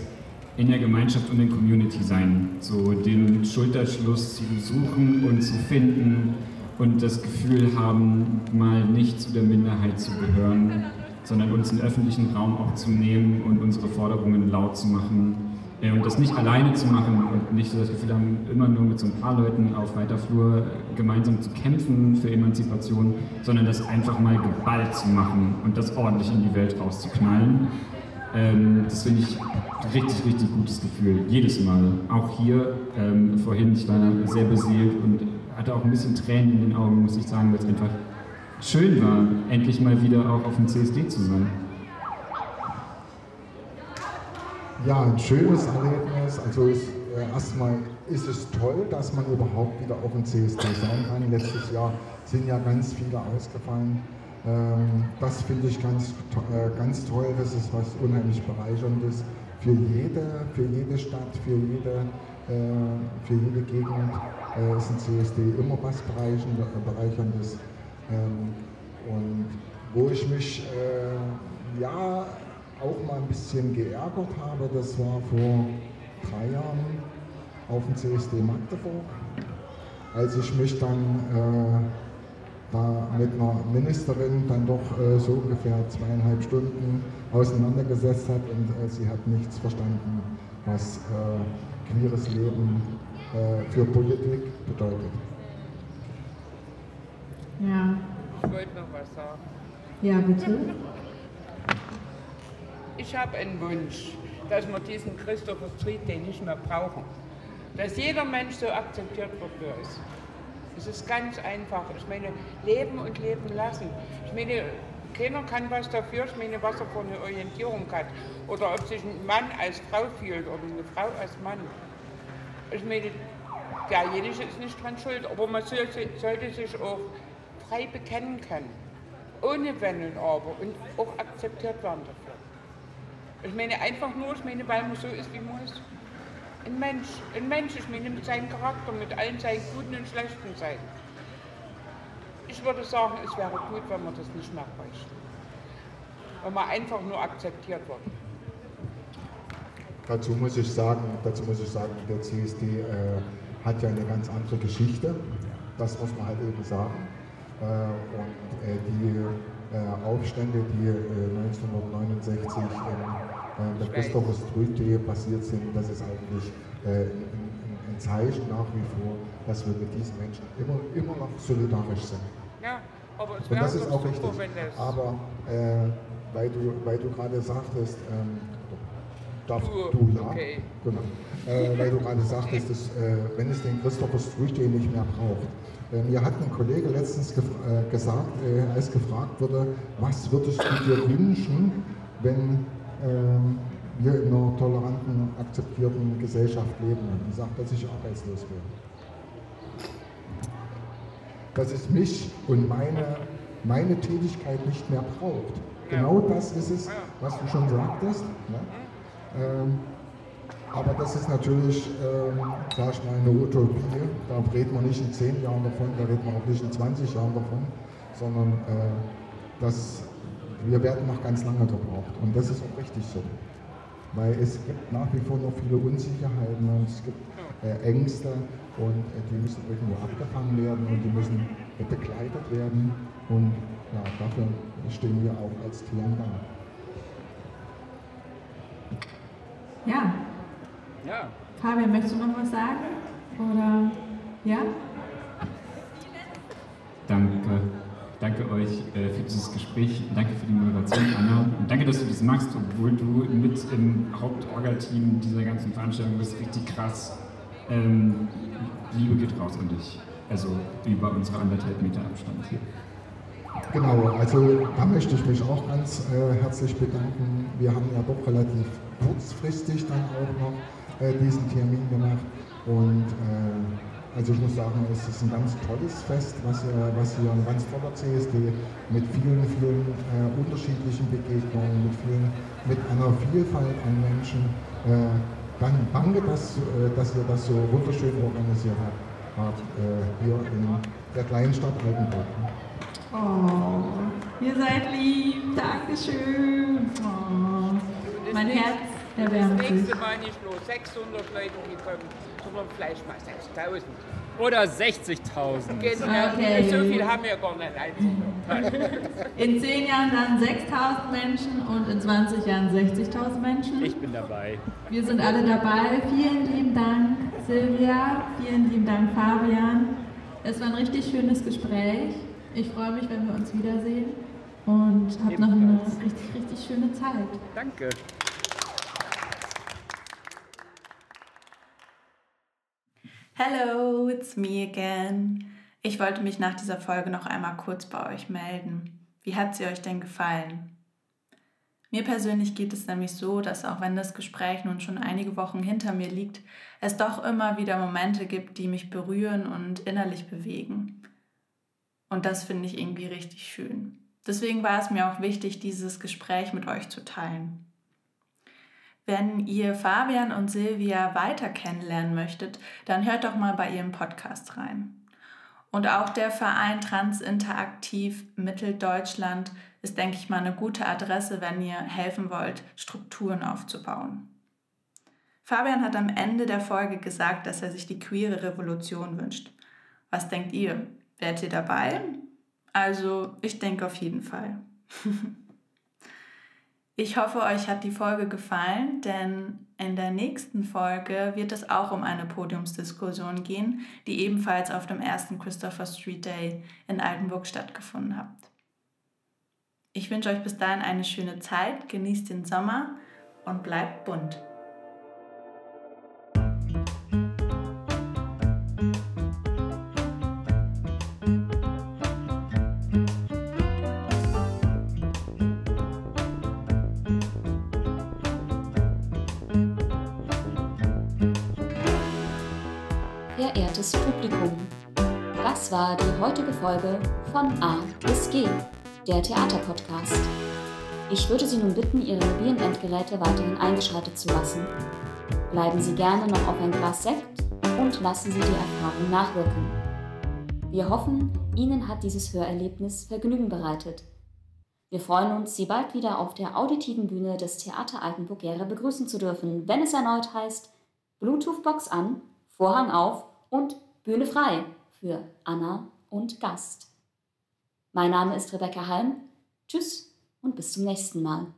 in der Gemeinschaft und in Community sein. So den Schulterschluss zu suchen und zu finden und das Gefühl haben, mal nicht zu der Minderheit zu gehören, sondern uns in öffentlichen Raum auch zu nehmen und unsere Forderungen laut zu machen und das nicht alleine zu machen und nicht so das Gefühl haben, immer nur mit so ein paar Leuten auf weiter Flur gemeinsam zu kämpfen für Emanzipation, sondern das einfach mal geballt zu machen und das ordentlich in die Welt rauszuknallen. Ähm, das finde ich richtig, richtig gutes Gefühl. Jedes Mal. Auch hier, ähm, vorhin, ich war sehr beseelt und hatte auch ein bisschen Tränen in den Augen, muss ich sagen, weil es einfach schön war, endlich mal wieder auch auf dem CSD zu sein. Ja, ein schönes Erlebnis. Also ist, äh, erstmal ist es toll, dass man überhaupt wieder auf dem CSD sein kann. Letztes Jahr sind ja ganz viele ausgefallen. Ähm, das finde ich ganz, äh, ganz toll. Das ist was unheimlich bereicherndes für jede, für jede Stadt, für jede, äh, für jede Gegend äh, ist ein CSD immer was bereicherndes. Ähm, und wo ich mich ja auch mal ein bisschen geärgert habe, das war vor drei Jahren auf dem CSD Magdeburg, als ich mich dann äh, da mit einer Ministerin dann doch äh, so ungefähr zweieinhalb Stunden auseinandergesetzt hat und äh, sie hat nichts verstanden, was äh, queeres Leben äh, für Politik bedeutet. Ja. Ich wollte noch was sagen. Ja, bitte. Ich habe einen Wunsch, dass wir diesen Christopher Street Day nicht mehr brauchen. Dass jeder Mensch so akzeptiert wird, wie er ist. Es ist ganz einfach. Ich meine, leben und leben lassen. Ich meine, keiner kann was dafür, ich meine, was er für eine Orientierung hat. Oder ob sich ein Mann als Frau fühlt oder eine Frau als Mann. Ich meine, derjenige ist nicht dran schuld, aber man sollte, sich auch frei bekennen können. Ohne Wenn und Aber und auch akzeptiert werden dafür. Ich meine einfach nur, ich meine, weil man so ist, wie man ist. Ein Mensch, ein Mensch, ich meine mit seinem Charakter, mit allen seinen guten und schlechten Seiten. Ich würde sagen, es wäre gut, wenn man das nicht mehr bräuchte. Wenn man einfach nur akzeptiert wird. Dazu muss ich sagen, dazu muss ich sagen, der CSD äh, hat ja eine ganz andere Geschichte. Das muss man halt eben sagen. Äh, und äh, die äh, Aufstände, die 1969 äh, in der Christopher Street Day passiert sind, das ist eigentlich ein, ein, Zeichen nach wie vor, dass wir mit diesen Menschen immer, immer noch solidarisch sind. Ja, aber es Und das ist auch richtig. Aber äh, weil du, weil du gerade sagtest, ähm, darfst du, du ja, okay. genau. Äh, weil du gerade sagtest, dass, äh, wenn es den Christopher Street Day nicht mehr braucht, äh, mir hat ein Kollege letztens gef äh, gesagt, äh, als gefragt wurde, was würdest du dir wünschen, wenn ähm, wir in einer toleranten, akzeptierten Gesellschaft leben? Und sagt, dass ich arbeitslos wäre. Dass es mich und meine, meine Tätigkeit nicht mehr braucht. Genau das ist es, was du schon sagtest. Ne? Ähm, aber das ist natürlich, ähm, sag ich mal, eine Utopie. Da redet man nicht in zehn Jahren davon, da redet man auch nicht in 20 Jahren davon, sondern äh, das, wir werden noch ganz lange gebraucht. Und das ist auch richtig so. Weil es gibt nach wie vor noch viele Unsicherheiten und es gibt äh, Ängste und äh, die müssen irgendwo abgefangen werden und die müssen begleitet werden. Und ja, dafür stehen wir auch als Tieren da. Ja, ja. Fabian, möchtest du noch was sagen? Oder ja? Für dieses Gespräch. Danke für die Moderation, Anna. Und danke, dass du das machst, obwohl du mit im Hauptorga-Team dieser ganzen Veranstaltung bist. Richtig krass. Ähm, Liebe geht raus an dich. Also über unsere anderthalb Meter Abstand hier. Genau, also da möchte ich mich auch ganz äh, herzlich bedanken. Wir haben ja doch relativ kurzfristig dann auch noch äh, diesen Termin gemacht. Und äh, also ich muss sagen, es ist ein ganz tolles Fest, was hier, was hier ein ganz toller CSD mit vielen, vielen äh, unterschiedlichen Begegnungen, mit, vielen, mit einer Vielfalt an Menschen. Äh, dann danke, dass, äh, dass ihr das so wunderschön organisiert habt, habt äh, hier in der kleinen Stadt Altenburg. Oh, ihr seid lieb, Dankeschön. Oh, mein Herz das nächste Mal nicht nur 600 Leute, die kommen, sondern vielleicht mal 6000. Oder 60.000. Genau, Okay. so viel haben wir gar nicht. In 10 Jahren dann 6000 Menschen und in 20 Jahren 60.000 Menschen. Ich bin dabei. Wir sind alle dabei. Vielen lieben Dank, Silvia. Vielen lieben Dank, Fabian. Es war ein richtig schönes Gespräch. Ich freue mich, wenn wir uns wiedersehen. Und habt noch eine richtig, richtig schöne Zeit. Danke. Hello, it's me again. Ich wollte mich nach dieser Folge noch einmal kurz bei euch melden. Wie hat sie euch denn gefallen? Mir persönlich geht es nämlich so, dass auch wenn das Gespräch nun schon einige Wochen hinter mir liegt, es doch immer wieder Momente gibt, die mich berühren und innerlich bewegen. Und das finde ich irgendwie richtig schön. Deswegen war es mir auch wichtig, dieses Gespräch mit euch zu teilen. Wenn ihr Fabian und Silvia weiter kennenlernen möchtet, dann hört doch mal bei ihrem Podcast rein. Und auch der Verein Transinteraktiv Mitteldeutschland ist, denke ich mal, eine gute Adresse, wenn ihr helfen wollt, Strukturen aufzubauen. Fabian hat am Ende der Folge gesagt, dass er sich die queere Revolution wünscht. Was denkt ihr? Wärt ihr dabei? Also, ich denke auf jeden Fall. Ich hoffe, euch hat die Folge gefallen, denn in der nächsten Folge wird es auch um eine Podiumsdiskussion gehen, die ebenfalls auf dem ersten Christopher Street Day in Altenburg stattgefunden hat. Ich wünsche euch bis dahin eine schöne Zeit, genießt den Sommer und bleibt bunt. War die heutige Folge von A bis G, der Theaterpodcast. Ich würde Sie nun bitten, Ihre mobilen Endgeräte weiterhin eingeschaltet zu lassen. Bleiben Sie gerne noch auf ein Glas Sekt und lassen Sie die Erfahrung nachwirken. Wir hoffen, Ihnen hat dieses Hörerlebnis Vergnügen bereitet. Wir freuen uns, Sie bald wieder auf der auditiven Bühne des Theater Altenburg-Gera begrüßen zu dürfen, wenn es erneut heißt Bluetooth-Box an, Vorhang auf und Bühne frei für Anna und Gast. Mein Name ist Rebecca Halm. Tschüss und bis zum nächsten Mal.